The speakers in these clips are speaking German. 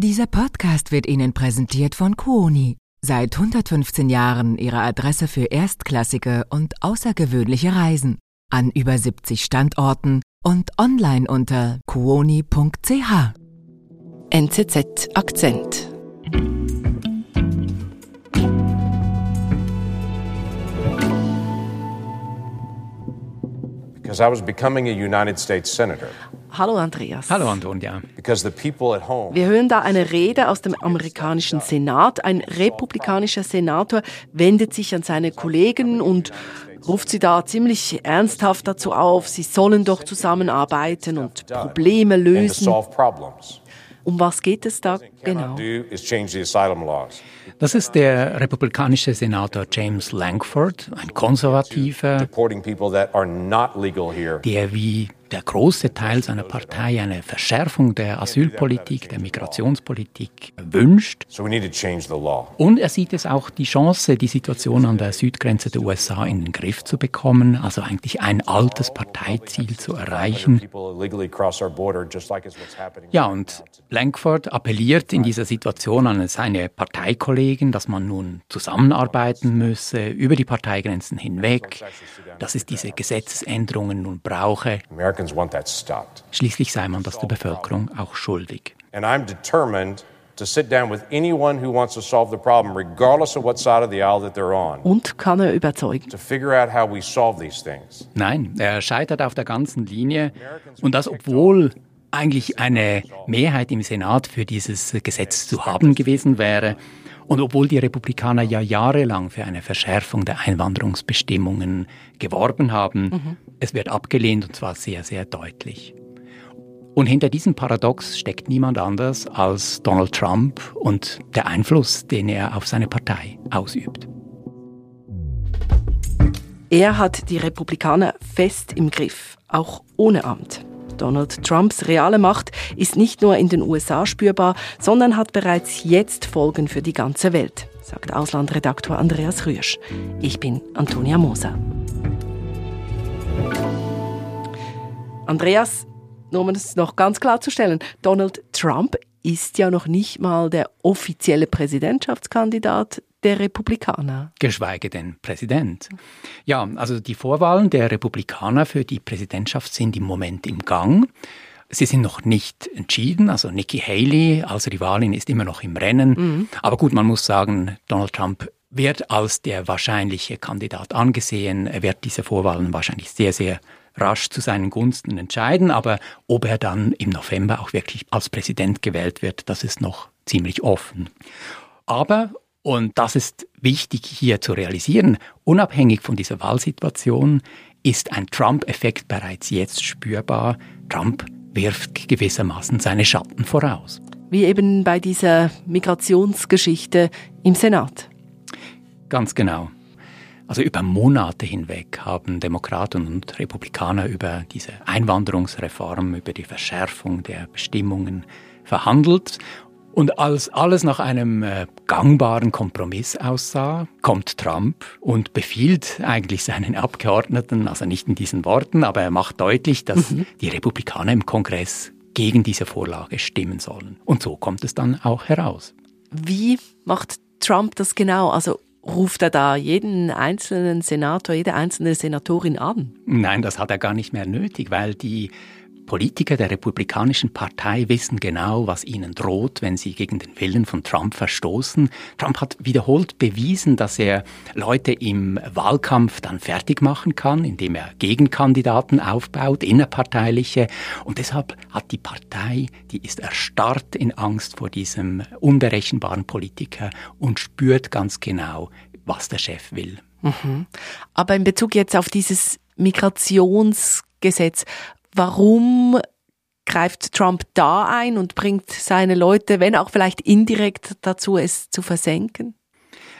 Dieser Podcast wird Ihnen präsentiert von Kuoni. Seit 115 Jahren Ihre Adresse für erstklassige und außergewöhnliche Reisen. An über 70 Standorten und online unter kuoni.ch. NZZ Akzent. because I was becoming a United States Senator. Hallo Andreas. Hallo Antonia. Because the people at home Wir hören da eine Rede aus dem amerikanischen Senat. Ein republikanischer Senator wendet sich an seine Kollegen und ruft sie da ziemlich ernsthaft dazu auf, sie sollen doch zusammenarbeiten und Probleme lösen. solve problems. Um was geht es da genau? Das ist der republikanische Senator James Langford, ein Konservativer, Deporting people that are not legal here. der wie der große Teil seiner Partei eine Verschärfung der Asylpolitik, der Migrationspolitik wünscht. Und er sieht es auch die Chance, die Situation an der Südgrenze der USA in den Griff zu bekommen, also eigentlich ein altes Parteiziel zu erreichen. Ja, und Langford appelliert in dieser Situation an seine Parteikollegen, dass man nun zusammenarbeiten müsse, über die Parteigrenzen hinweg, dass es diese Gesetzesänderungen nun brauche. Americans want that stopped. Schließlich sei man das der Bevölkerung auch schuldig. And I'm determined to sit down with anyone who wants to solve the problem, regardless of what side of the aisle that they're on, Und kann er überzeugen? to figure out how we solve these things. Nein, er scheitert auf der ganzen Linie und das obwohl eigentlich eine Mehrheit im Senat für dieses Gesetz zu haben gewesen wäre und obwohl die Republikaner ja jahrelang für eine Verschärfung der Einwanderungsbestimmungen geworben haben. Es wird abgelehnt und zwar sehr, sehr deutlich. Und hinter diesem Paradox steckt niemand anders als Donald Trump und der Einfluss, den er auf seine Partei ausübt. Er hat die Republikaner fest im Griff, auch ohne Amt. Donald Trumps reale Macht ist nicht nur in den USA spürbar, sondern hat bereits jetzt Folgen für die ganze Welt, sagt Auslandredaktor Andreas Rüsch. Ich bin Antonia Moser. Andreas, nur um es noch ganz klarzustellen, Donald Trump ist ja noch nicht mal der offizielle Präsidentschaftskandidat der Republikaner. geschweige denn Präsident. Ja, also die Vorwahlen der Republikaner für die Präsidentschaft sind im Moment im Gang. Sie sind noch nicht entschieden, also Nikki Haley als Rivalin ist immer noch im Rennen. Aber gut, man muss sagen, Donald Trump wird als der wahrscheinliche Kandidat angesehen. Er wird diese Vorwahlen wahrscheinlich sehr, sehr rasch zu seinen Gunsten entscheiden. Aber ob er dann im November auch wirklich als Präsident gewählt wird, das ist noch ziemlich offen. Aber, und das ist wichtig hier zu realisieren, unabhängig von dieser Wahlsituation ist ein Trump-Effekt bereits jetzt spürbar. Trump wirft gewissermaßen seine Schatten voraus. Wie eben bei dieser Migrationsgeschichte im Senat. Ganz genau. Also über Monate hinweg haben Demokraten und Republikaner über diese Einwanderungsreform, über die Verschärfung der Bestimmungen verhandelt. Und als alles nach einem äh, gangbaren Kompromiss aussah, kommt Trump und befiehlt eigentlich seinen Abgeordneten, also nicht in diesen Worten, aber er macht deutlich, dass die Republikaner im Kongress gegen diese Vorlage stimmen sollen. Und so kommt es dann auch heraus. Wie macht Trump das genau? Also ruft er da jeden einzelnen Senator, jede einzelne Senatorin an? Nein, das hat er gar nicht mehr nötig, weil die Politiker der Republikanischen Partei wissen genau, was ihnen droht, wenn sie gegen den Willen von Trump verstoßen. Trump hat wiederholt bewiesen, dass er Leute im Wahlkampf dann fertig machen kann, indem er Gegenkandidaten aufbaut, innerparteiliche. Und deshalb hat die Partei, die ist erstarrt in Angst vor diesem unberechenbaren Politiker und spürt ganz genau, was der Chef will. Aber in Bezug jetzt auf dieses Migrationsgesetz, warum greift Trump da ein und bringt seine Leute, wenn auch vielleicht indirekt dazu, es zu versenken?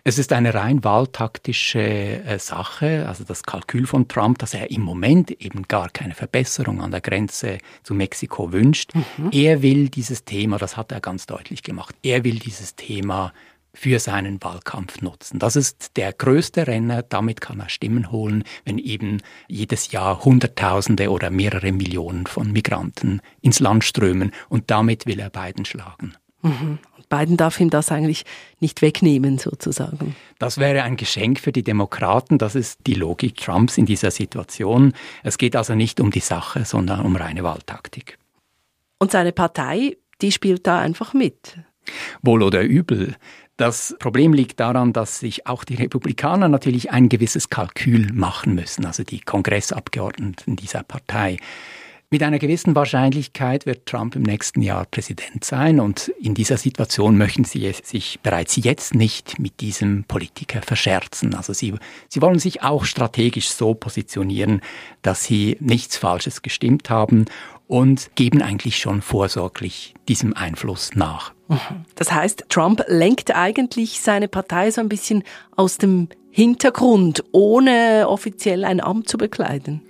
Es ist eine rein wahltaktische äh, Sache, also das Kalkül von Trump, dass er im Moment eben gar keine Verbesserung an der Grenze zu Mexiko wünscht. Er will dieses Thema, das hat er ganz deutlich gemacht, er will dieses Thema für seinen Wahlkampf nutzen. Das ist der größte Renner, damit kann er Stimmen holen, wenn eben jedes Jahr Hunderttausende oder mehrere Millionen von Migranten ins Land strömen und damit will er Biden schlagen. Mhm. Biden darf ihm das eigentlich nicht wegnehmen, sozusagen. Das wäre ein Geschenk für die Demokraten. Das ist die Logik Trumps in dieser Situation. Es geht also nicht um die Sache, sondern um reine Wahltaktik. Und seine Partei, die spielt da einfach mit. Wohl oder übel. Das Problem liegt daran, dass sich auch die Republikaner natürlich ein gewisses Kalkül machen müssen, also die Kongressabgeordneten dieser Partei. Mit einer gewissen Wahrscheinlichkeit wird Trump im nächsten Jahr Präsident sein und in dieser Situation möchten sie sich bereits jetzt nicht mit diesem Politiker verscherzen. Also sie, sie wollen sich auch strategisch so positionieren, dass sie nichts Falsches gestimmt haben und geben eigentlich schon vorsorglich diesem Einfluss nach. Das heißt, Trump lenkt eigentlich seine Partei so ein bisschen aus dem Hintergrund, ohne offiziell ein Amt zu bekleiden.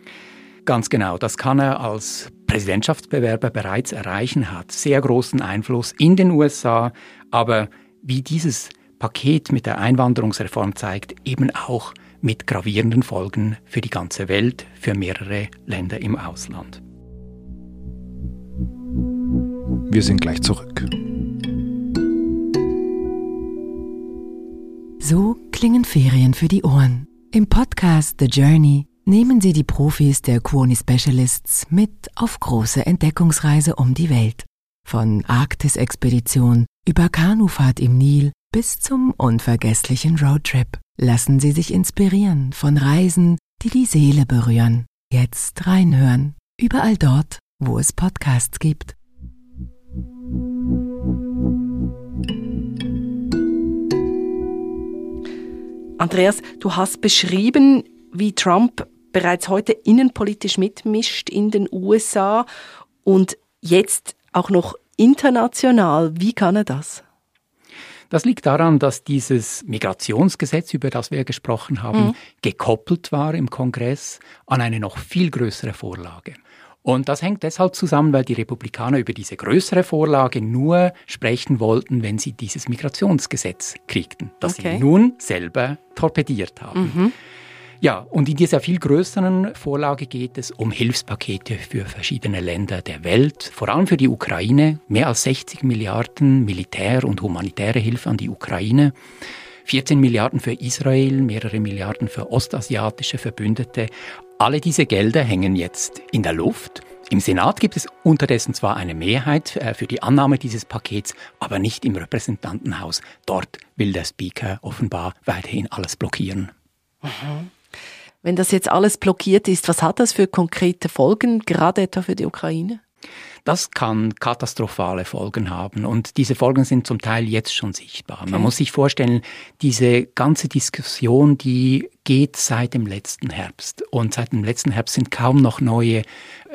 Ganz genau, das kann er als Präsidentschaftsbewerber bereits erreichen, hat sehr großen Einfluss in den USA, aber wie dieses Paket mit der Einwanderungsreform zeigt, eben auch mit gravierenden Folgen für die ganze Welt, für mehrere Länder im Ausland. Wir sind gleich zurück. So klingen Ferien für die Ohren. Im Podcast The Journey nehmen Sie die Profis der Quoni Specialists mit auf große Entdeckungsreise um die Welt. Von Arktis-Expedition über Kanufahrt im Nil bis zum unvergesslichen Roadtrip. Lassen Sie sich inspirieren von Reisen, die die Seele berühren. Jetzt reinhören. Überall dort, wo es Podcasts gibt. Andreas, du hast beschrieben, wie Trump bereits heute innenpolitisch mitmischt in den USA und jetzt auch noch international. Wie kann er das? Das liegt daran, dass dieses Migrationsgesetz, über das wir gesprochen haben, mhm. gekoppelt war im Kongress an eine noch viel größere Vorlage. Und das hängt deshalb zusammen, weil die Republikaner über diese größere Vorlage nur sprechen wollten, wenn sie dieses Migrationsgesetz kriegten, das okay. sie nun selber torpediert haben. Mhm. Ja, und in dieser viel größeren Vorlage geht es um Hilfspakete für verschiedene Länder der Welt, vor allem für die Ukraine. Mehr als 60 Milliarden Militär- und humanitäre Hilfe an die Ukraine. 14 Milliarden für Israel, mehrere Milliarden für ostasiatische Verbündete. Alle diese Gelder hängen jetzt in der Luft. Im Senat gibt es unterdessen zwar eine Mehrheit äh, für die Annahme dieses Pakets, aber nicht im Repräsentantenhaus. Dort will der Speaker offenbar weiterhin alles blockieren. Mhm. Wenn das jetzt alles blockiert ist, was hat das für konkrete Folgen, gerade etwa für die Ukraine? Das kann katastrophale Folgen haben und diese Folgen sind zum Teil jetzt schon sichtbar. Okay. Man muss sich vorstellen, diese ganze Diskussion, die geht seit dem letzten Herbst und seit dem letzten Herbst sind kaum noch neue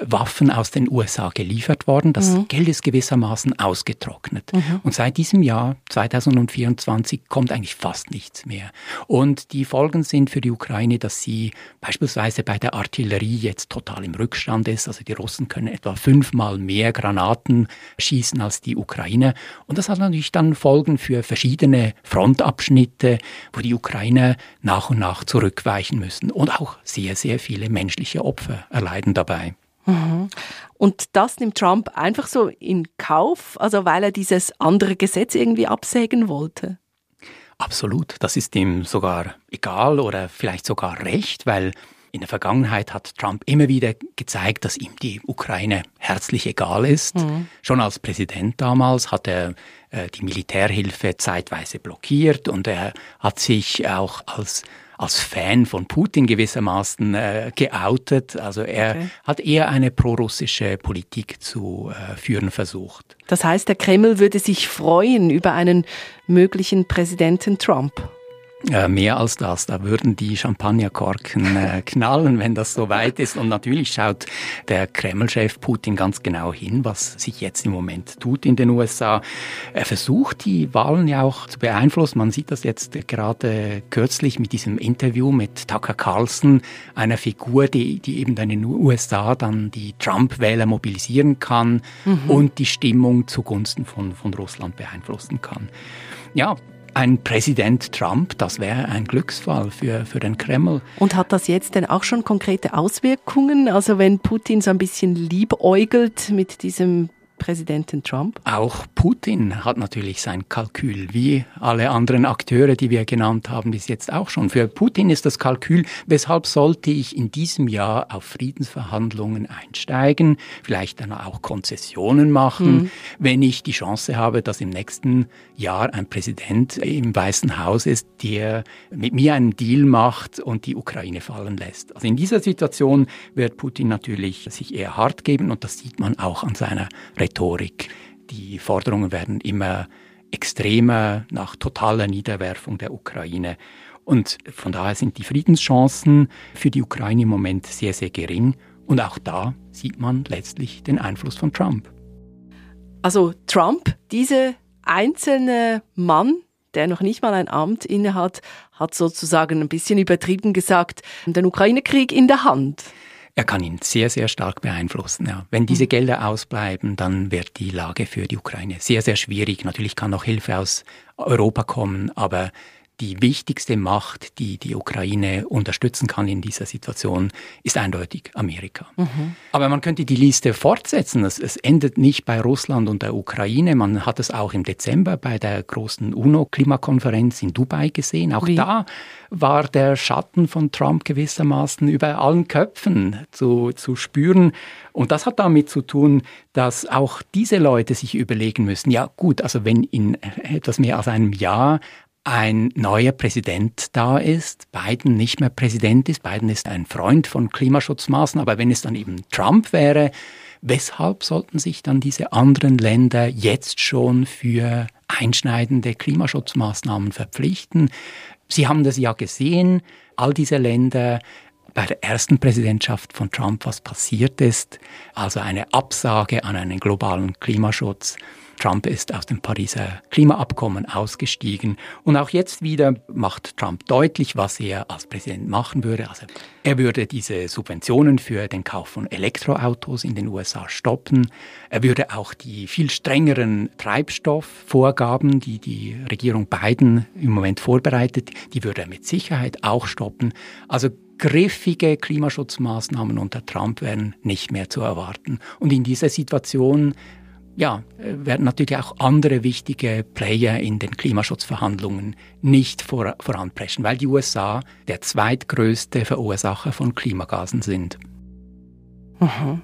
Waffen aus den USA geliefert worden. Das mhm. Geld ist gewissermaßen ausgetrocknet. Mhm. Und seit diesem Jahr, 2024, kommt eigentlich fast nichts mehr. Und die Folgen sind für die Ukraine, dass sie beispielsweise bei der Artillerie jetzt total im Rückstand ist. Also die Russen können etwa fünfmal mehr Granaten schießen als die Ukraine. Und das hat natürlich dann Folgen für verschiedene Frontabschnitte, wo die Ukrainer nach und nach zurückweichen müssen und auch sehr, sehr viele menschliche Opfer erleiden dabei. Mhm. Und das nimmt Trump einfach so in Kauf, also weil er dieses andere Gesetz irgendwie absägen wollte. Absolut, das ist ihm sogar egal oder vielleicht sogar recht, weil in der Vergangenheit hat Trump immer wieder gezeigt, dass ihm die Ukraine herzlich egal ist. Mhm. Schon als Präsident damals hat er äh, die Militärhilfe zeitweise blockiert und er hat sich auch als als Fan von Putin gewissermaßen äh, geoutet. Also er okay. hat eher eine prorussische Politik zu äh, führen versucht. Das heißt, der Kreml würde sich freuen über einen möglichen Präsidenten Trump. Äh, mehr als das, da würden die Champagnerkorken äh, knallen, wenn das so weit ist. Und natürlich schaut der Kreml-Chef Putin ganz genau hin, was sich jetzt im Moment tut in den USA. Er versucht, die Wahlen ja auch zu beeinflussen. Man sieht das jetzt gerade kürzlich mit diesem Interview mit Tucker Carlson, einer Figur, die, die eben dann in den USA dann die Trump-Wähler mobilisieren kann mhm. und die Stimmung zugunsten von, von Russland beeinflussen kann. Ja, ein Präsident Trump, das wäre ein Glücksfall für, für den Kreml. Und hat das jetzt denn auch schon konkrete Auswirkungen? Also wenn Putin so ein bisschen liebäugelt mit diesem Präsidenten Trump? Auch Putin hat natürlich sein Kalkül, wie alle anderen Akteure, die wir genannt haben, bis jetzt auch schon. Für Putin ist das Kalkül, weshalb sollte ich in diesem Jahr auf Friedensverhandlungen einsteigen, vielleicht dann auch Konzessionen machen, mhm. wenn ich die Chance habe, dass im nächsten Jahr ein Präsident im Weißen Haus ist, der mit mir einen Deal macht und die Ukraine fallen lässt. Also in dieser Situation wird Putin natürlich sich eher hart geben und das sieht man auch an seiner Rhetorik. Die Forderungen werden immer extremer nach totaler Niederwerfung der Ukraine. Und von daher sind die Friedenschancen für die Ukraine im Moment sehr, sehr gering. Und auch da sieht man letztlich den Einfluss von Trump. Also Trump, diese einzelne Mann, der noch nicht mal ein Amt innehat, hat sozusagen ein bisschen übertrieben gesagt, den Ukraine-Krieg in der Hand. Er kann ihn sehr, sehr stark beeinflussen. Ja. Wenn diese mhm. Gelder ausbleiben, dann wird die Lage für die Ukraine sehr, sehr schwierig. Natürlich kann noch Hilfe aus Europa kommen, aber die wichtigste Macht, die die Ukraine unterstützen kann in dieser Situation, ist eindeutig Amerika. Mhm. Aber man könnte die Liste fortsetzen. Es, es, endet nicht bei Russland und der Ukraine. Man hat es auch im Dezember bei der großen UNO-Klimakonferenz in Dubai gesehen. Auch Wie? da war der Schatten von Trump gewissermaßen über allen Köpfen zu, zu spüren. Und das hat damit zu tun, dass auch diese Leute sich überlegen müssen, ja gut, also wenn in etwas mehr als einem Jahr ein neuer Präsident da ist, Biden nicht mehr Präsident ist, Biden ist ein Freund von Klimaschutzmaßnahmen, aber wenn es dann eben Trump wäre, weshalb sollten sich dann diese anderen Länder jetzt schon für einschneidende Klimaschutzmaßnahmen verpflichten? Sie haben das ja gesehen, all diese Länder bei der ersten Präsidentschaft von Trump, was passiert ist, also eine Absage an einen globalen Klimaschutz. Trump ist aus dem Pariser Klimaabkommen ausgestiegen und auch jetzt wieder macht Trump deutlich, was er als Präsident machen würde. Also er würde diese Subventionen für den Kauf von Elektroautos in den USA stoppen. Er würde auch die viel strengeren Treibstoffvorgaben, die die Regierung Biden im Moment vorbereitet, die würde er mit Sicherheit auch stoppen. Also griffige Klimaschutzmaßnahmen unter Trump wären nicht mehr zu erwarten. Und in dieser Situation ja, werden natürlich auch andere wichtige Player in den Klimaschutzverhandlungen nicht vor, voranpreschen, weil die USA der zweitgrößte Verursacher von Klimagasen sind. Mhm.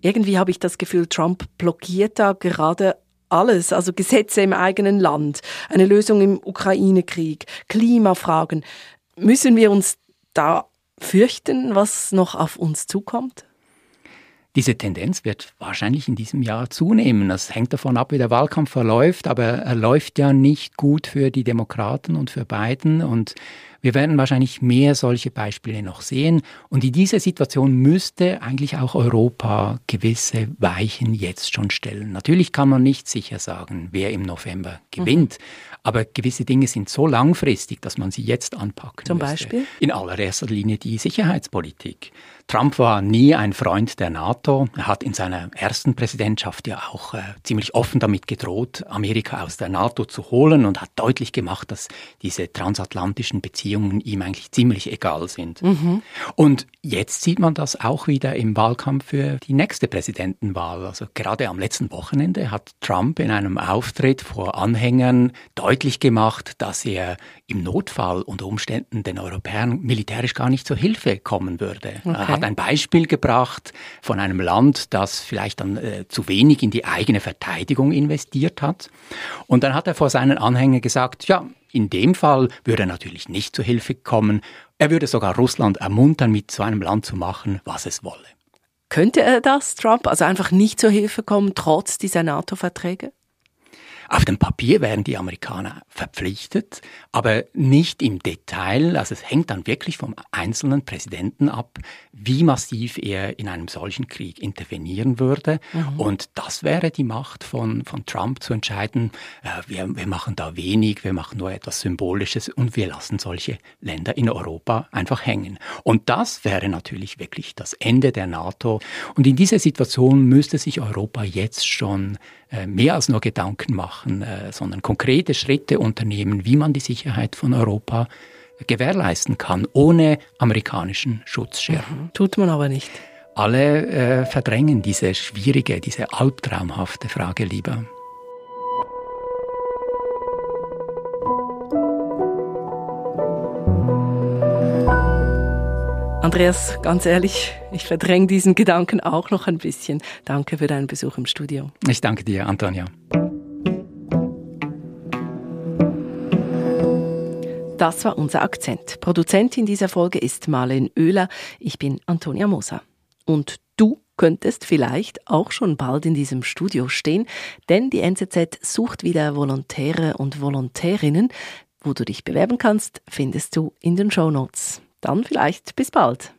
Irgendwie habe ich das Gefühl, Trump blockiert da gerade alles, also Gesetze im eigenen Land, eine Lösung im Ukraine-Krieg, Klimafragen. Müssen wir uns da fürchten, was noch auf uns zukommt? Diese Tendenz wird wahrscheinlich in diesem Jahr zunehmen. Das hängt davon ab, wie der Wahlkampf verläuft, aber er läuft ja nicht gut für die Demokraten und für Biden und wir werden wahrscheinlich mehr solche Beispiele noch sehen. Und in dieser Situation müsste eigentlich auch Europa gewisse Weichen jetzt schon stellen. Natürlich kann man nicht sicher sagen, wer im November gewinnt. Mhm. Aber gewisse Dinge sind so langfristig, dass man sie jetzt anpacken Zum müsste. Beispiel? In allererster Linie die Sicherheitspolitik. Trump war nie ein Freund der NATO. Er hat in seiner ersten Präsidentschaft ja auch äh, ziemlich offen damit gedroht, Amerika aus der NATO zu holen und hat deutlich gemacht, dass diese transatlantischen Beziehungen ihm eigentlich ziemlich egal sind. Mhm. Und jetzt sieht man das auch wieder im Wahlkampf für die nächste Präsidentenwahl. Also gerade am letzten Wochenende hat Trump in einem Auftritt vor Anhängern deutlich gemacht, dass er im Notfall unter Umständen den Europäern militärisch gar nicht zur Hilfe kommen würde. Okay hat ein Beispiel gebracht von einem Land, das vielleicht dann äh, zu wenig in die eigene Verteidigung investiert hat. Und dann hat er vor seinen Anhängern gesagt, ja, in dem Fall würde er natürlich nicht zur Hilfe kommen. Er würde sogar Russland ermuntern, mit so einem Land zu machen, was es wolle. Könnte er das, Trump, also einfach nicht zur Hilfe kommen, trotz dieser NATO-Verträge? Auf dem Papier werden die Amerikaner verpflichtet, aber nicht im Detail. Also es hängt dann wirklich vom einzelnen Präsidenten ab, wie massiv er in einem solchen Krieg intervenieren würde. Mhm. Und das wäre die Macht von, von Trump zu entscheiden, äh, wir, wir machen da wenig, wir machen nur etwas Symbolisches und wir lassen solche Länder in Europa einfach hängen. Und das wäre natürlich wirklich das Ende der NATO. Und in dieser Situation müsste sich Europa jetzt schon äh, mehr als nur Gedanken machen, äh, sondern konkrete Schritte unternehmen, wie man die Sicherheit von Europa gewährleisten kann, ohne amerikanischen Schutzschirm. Mhm. Tut man aber nicht. alle äh, verdrängen diese schwierige, diese albtraumhafte Frage lieber. Andreas, ganz ehrlich, ich verdränge diesen Gedanken auch noch ein bisschen. Danke für deinen Besuch im Studio. Ich danke dir, Antonia. Das war unser Akzent. Produzentin dieser Folge ist Marlene Oehler. Ich bin Antonia Moser. Und du könntest vielleicht auch schon bald in diesem Studio stehen, denn die NZZ sucht wieder Volontäre und Volontärinnen. Wo du dich bewerben kannst, findest du in den Show Notes. Dann vielleicht bis bald.